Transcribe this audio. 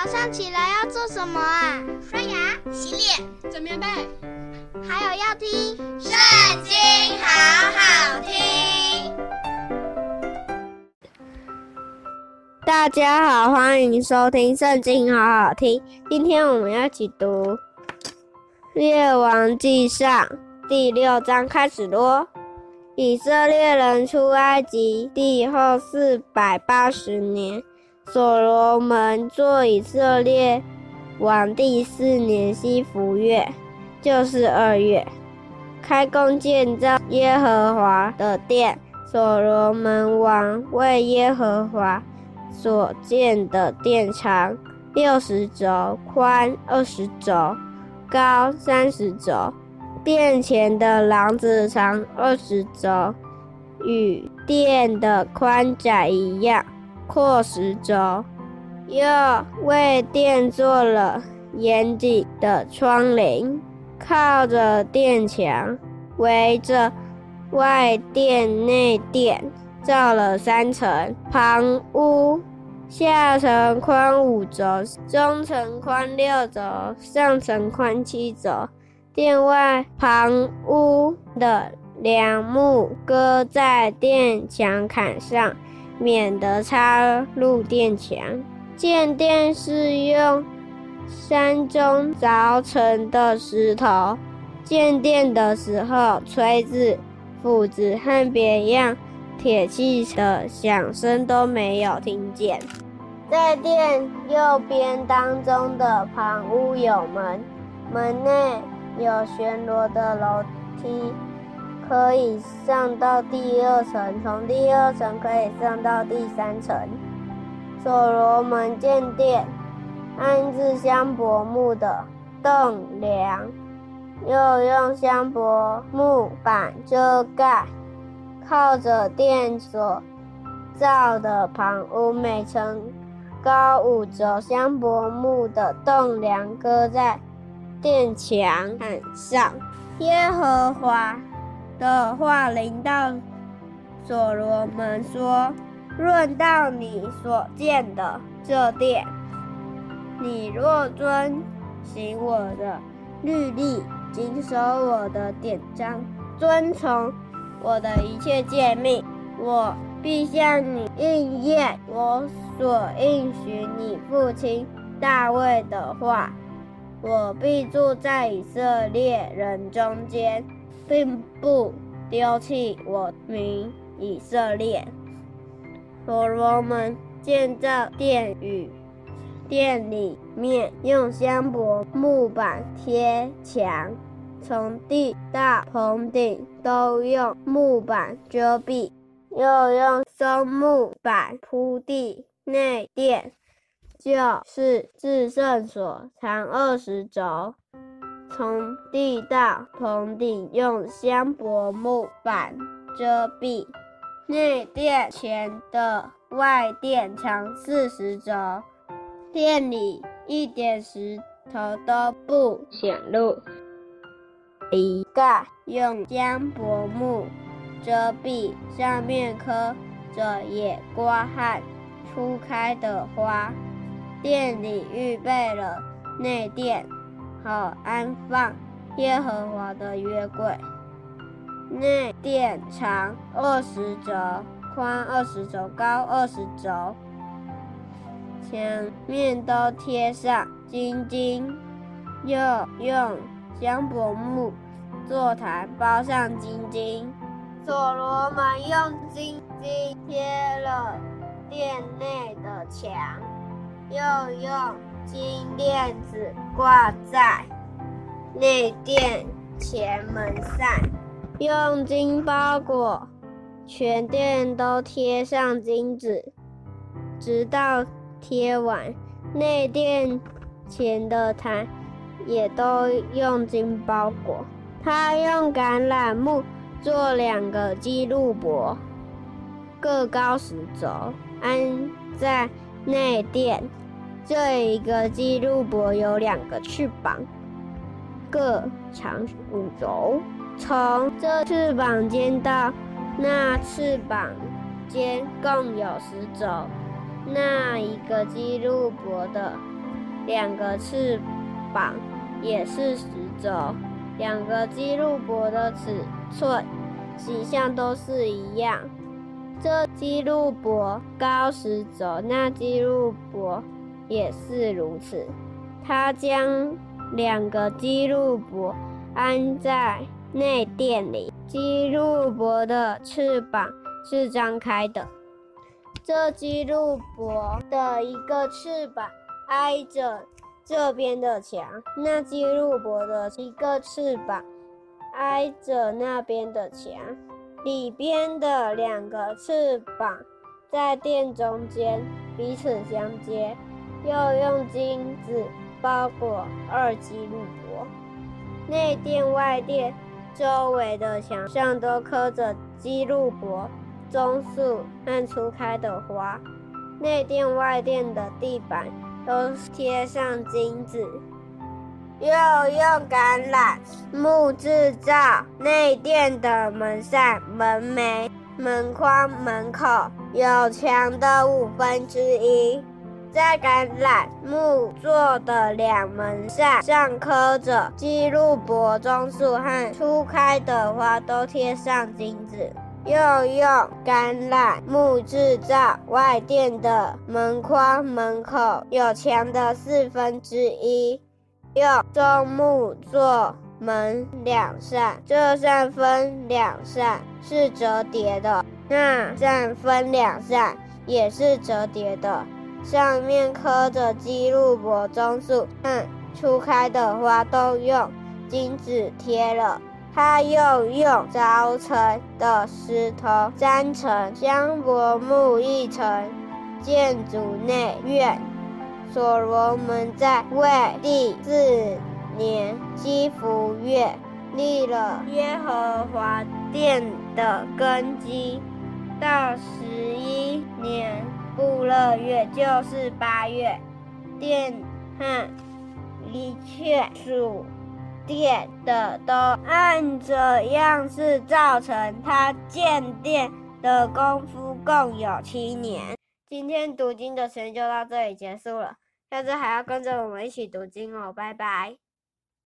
早上起来要做什么啊？刷牙、洗脸、整棉被，还有要听《圣经》，好好听。大家好，欢迎收听《圣经》，好好听。今天我们要一起读《列王记上》第六章，开始咯。以色列人出埃及地后四百八十年，所罗门做以色列王第四年西弗月，就是二月，开工建造耶和华的殿。所罗门王为耶和华所建的殿长六十肘，宽二十肘，高三十肘。殿前的廊子长二十肘，与殿的宽窄一样，阔十轴。又为殿做了严谨的窗棂，靠着殿墙，围着外殿内殿，造了三层旁屋，下层宽五轴，中层宽六轴，上层宽七轴。殿外旁屋的梁木搁在殿墙坎上，免得插入电墙。建殿是用山中凿成的石头。建殿的时候，锤子、斧子和别样铁器的响声都没有听见。在殿右边当中的旁屋有门，门内。有旋螺的楼梯，可以上到第二层，从第二层可以上到第三层。所罗门建殿，安置香柏木的栋梁，又用香柏木板遮盖，靠着殿所造的旁屋，每层高五肘，香柏木的栋梁搁在。殿墙坎上，耶和华的话临到所罗门说：“论到你所建的这殿，你若遵行我的律例，谨守我的典章，遵从我的一切诫命，我必向你应验我所应许你父亲大卫的话。”我必住在以色列人中间，并不丢弃我名以色列。所罗门建造殿宇，殿里面用香柏木板贴墙，从地到棚顶都用木板遮蔽，又用松木板铺地。内殿。就是至圣所，长二十肘，从地到棚顶用香柏木板遮蔽。内殿前的外殿长四十肘，殿里一点石头都不显露。一盖用香柏木遮蔽，上面刻着野瓜和初开的花。殿里预备了内殿，好安放耶和华的约柜。内殿长二十肘，宽二十肘，高二十肘，墙面都贴上金金，又用香柏木座坛包上金金。所罗门用金金贴了殿内的墙。又用金链子挂在内殿前门上，用金包裹全殿都贴上金子，直到贴完。内殿前的坛也都用金包裹。他用橄榄木做两个基路伯，各高十肘，安在内殿。这一个基路伯有两个翅膀，各长五轴。从这翅膀尖到那翅膀尖共有十轴。那一个基路伯的两个翅膀也是十轴，两个基路伯的尺寸、形象都是一样。这基路伯高十轴，那基路伯也是如此。他将两个基路伯安在内殿里，基路伯的翅膀是张开的。这基路伯的一个翅膀挨着这边的墙，那基路伯的一个翅膀挨着那边的墙，里边的两个翅膀在殿中间彼此相接，又用金子包裹二级路伯。内殿、外殿周围的墙上都刻着基路伯。棕树和初开的花，内殿外殿的地板都贴上金子，又用橄榄木制造内殿的门扇、门楣、门框、门口，有墙的五分之一。在橄榄木做的两门扇上刻着基路伯、棕树和初开的花，都贴上金子。又用橄榄木制造外殿的门框，门口有墙的四分之一。用棕木做门两扇，这扇分两扇是折叠的，那扇分两扇也是折叠的。上面刻着基路伯、棕树和初开的花，都用金子贴了。他又用凿成的石头粘成香柏木一层建筑内院。所罗门在位第四年基福月立了耶和华殿的根基，到十一年布勒月，就是八月，电和一切属电的都按着样式造成，他建殿的功夫共有七年。今天读经的时间就到这里结束了，下次还要跟着我们一起读经哦，拜拜。